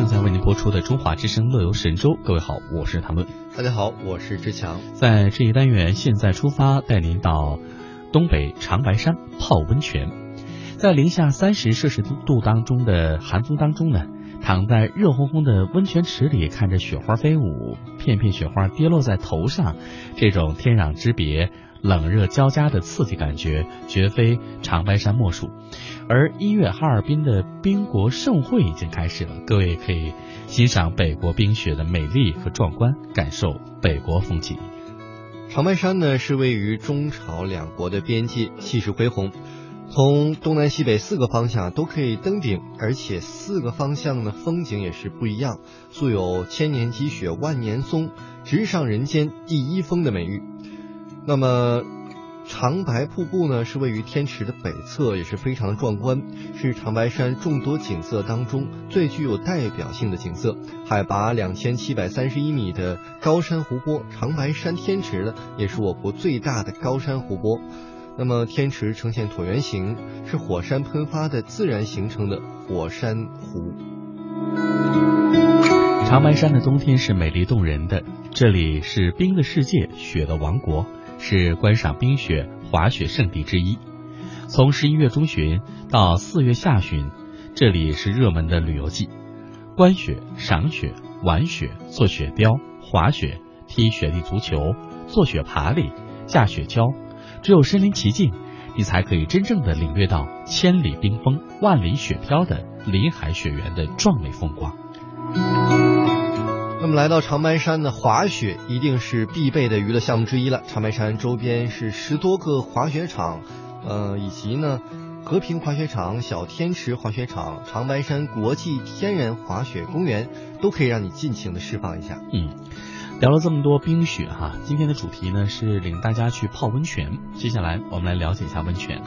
正在为您播出的《中华之声·乐游神州》。各位好，我是谭论。大家好，我是志强。在这一单元，现在出发，带您到东北长白山泡温泉。在零下三十摄氏度当中的寒风当中呢，躺在热烘烘的温泉池里，看着雪花飞舞，片片雪花跌落在头上，这种天壤之别。冷热交加的刺激感觉，绝非长白山莫属。而一月哈尔滨的冰国盛会已经开始了，各位可以欣赏北国冰雪的美丽和壮观，感受北国风情。长白山呢是位于中朝两国的边界，气势恢宏，从东南西北四个方向都可以登顶，而且四个方向的风景也是不一样，素有千年积雪万年松，直上人间第一峰的美誉。那么，长白瀑布呢，是位于天池的北侧，也是非常壮观，是长白山众多景色当中最具有代表性的景色。海拔两千七百三十一米的高山湖泊长白山天池呢，也是我国最大的高山湖泊。那么，天池呈现椭圆形，是火山喷发的自然形成的火山湖。长白山的冬天是美丽动人的，这里是冰的世界，雪的王国。是观赏冰雪滑雪圣地之一。从十一月中旬到四月下旬，这里是热门的旅游季。观雪、赏雪、玩雪、做雪雕、滑雪、踢雪地足球、做雪爬犁、架雪橇，只有身临其境，你才可以真正的领略到千里冰封、万里雪飘的林海雪原的壮美风光。那么来到长白山呢，滑雪一定是必备的娱乐项目之一了。长白山周边是十多个滑雪场，呃，以及呢和平滑雪场、小天池滑雪场、长白山国际天然滑雪公园，都可以让你尽情的释放一下。嗯，聊了这么多冰雪哈，今天的主题呢是领大家去泡温泉。接下来我们来了解一下温泉。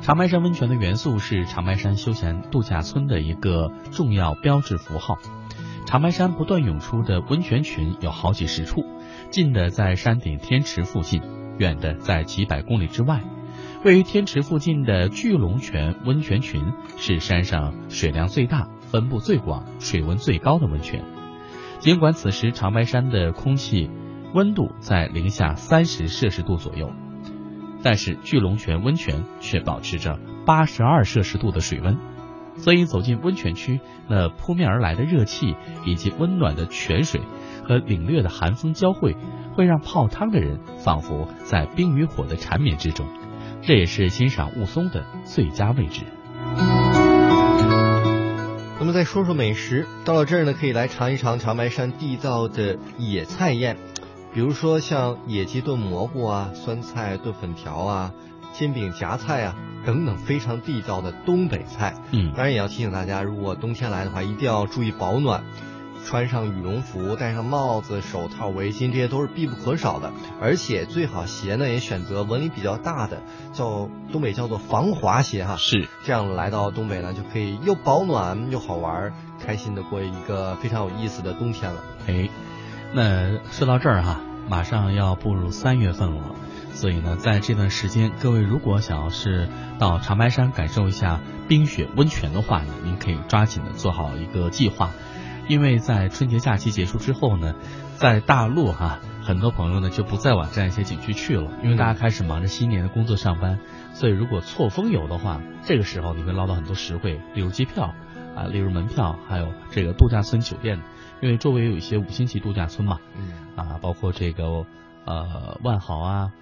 长白山温泉的元素是长白山休闲度假村的一个重要标志符号。长白山不断涌出的温泉群有好几十处，近的在山顶天池附近，远的在几百公里之外。位于天池附近的巨龙泉温泉群是山上水量最大、分布最广、水温最高的温泉。尽管此时长白山的空气温度在零下三十摄氏度左右，但是巨龙泉温泉却保持着八十二摄氏度的水温。所以走进温泉区，那扑面而来的热气，以及温暖的泉水和凛冽的寒风交汇，会让泡汤的人仿佛在冰与火的缠绵之中。这也是欣赏雾凇的最佳位置。那么再说说美食，到了这儿呢，可以来尝一尝长白山地道的野菜宴，比如说像野鸡炖蘑菇啊，酸菜炖粉条啊。煎饼夹菜啊，等等，非常地道的东北菜。嗯，当然也要提醒大家，如果冬天来的话，一定要注意保暖，穿上羽绒服，戴上帽子、手套、围巾，这些都是必不可少的。而且最好鞋呢，也选择纹理比较大的，叫东北叫做防滑鞋哈。是，这样来到东北呢，就可以又保暖又好玩，开心的过一个非常有意思的冬天了。哎，那说到这儿哈，马上要步入三月份了。所以呢，在这段时间，各位如果想要是到长白山感受一下冰雪温泉的话呢，您可以抓紧的做好一个计划，因为在春节假期结束之后呢，在大陆哈，很多朋友呢就不再往这样一些景区去了，因为大家开始忙着新年的工作上班，所以如果错峰游的话，这个时候你会捞到很多实惠，例如机票啊，例如门票，还有这个度假村酒店，因为周围有一些五星级度假村嘛，嗯啊，包括这个呃万豪啊。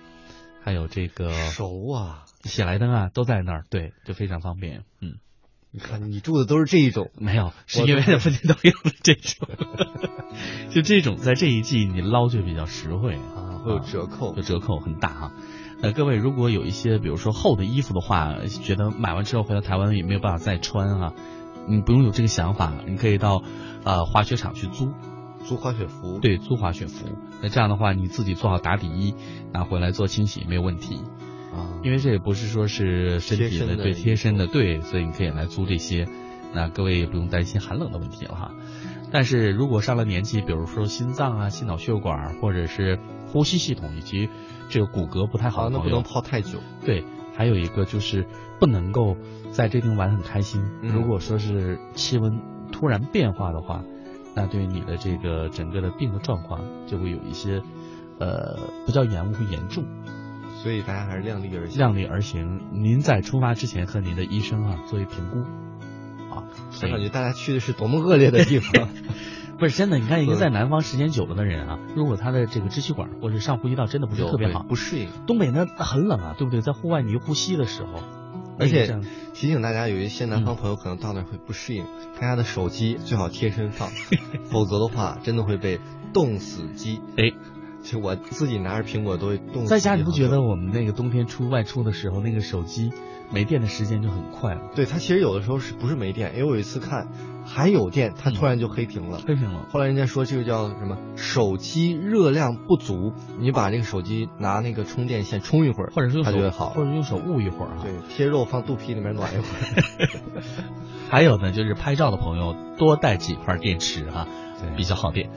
还有这个熟啊，喜来登啊，都在那儿，对，就非常方便。嗯，你看你住的都是这一种，没有，是因为附近都有这种，就这种在这一季你捞就比较实惠啊，会有折扣，有折扣很大哈。呃，各位如果有一些比如说厚的衣服的话，觉得买完之后回到台湾也没有办法再穿啊，你不用有这个想法，你可以到呃滑雪场去租。租滑雪服，对，租滑雪服。那这样的话，你自己做好打底衣，拿回来做清洗没有问题啊。因为这也不是说是身体的对贴身的对，所以你可以来租这些。那各位也不用担心寒冷的问题了哈。但是如果上了年纪，比如说心脏啊、心脑血管或者是呼吸系统以及这个骨骼不太好的那不能泡太久。对，还有一个就是不能够在这地方玩很开心。如果说是气温突然变化的话，那对你的这个整个的病的状况就会有一些呃不叫延误，会严重。所以大家还是量力而行。量力而行，您在出发之前和您的医生啊做一评估啊。我感觉大家去的是多么恶劣的地方。不是真的，你看一个在南方时间久了的人啊，如果他的这个支气管或者上呼吸道真的不是特别好，不适应。东北那很冷啊，对不对？在户外你呼吸的时候，而且提醒大家，有一些南方朋友可能到那会不适应，大家的手机最好贴身放，否则的话真的会被冻死机。哎，其实我自己拿着苹果都会冻。在家你不觉得我们那个冬天出外出的时候，那个手机没电的时间就很快吗？对，它其实有的时候是不是没电？因为我有一次看。还有电，它突然就黑屏了。黑屏了。后来人家说这个叫什么？手机热量不足，你把这个手机拿那个充电线充一会儿，或者是用手好，或者用手捂一会儿啊。对，贴肉放肚皮里面暖一会儿。还有呢，就是拍照的朋友多带几块电池哈，对，比较耗电。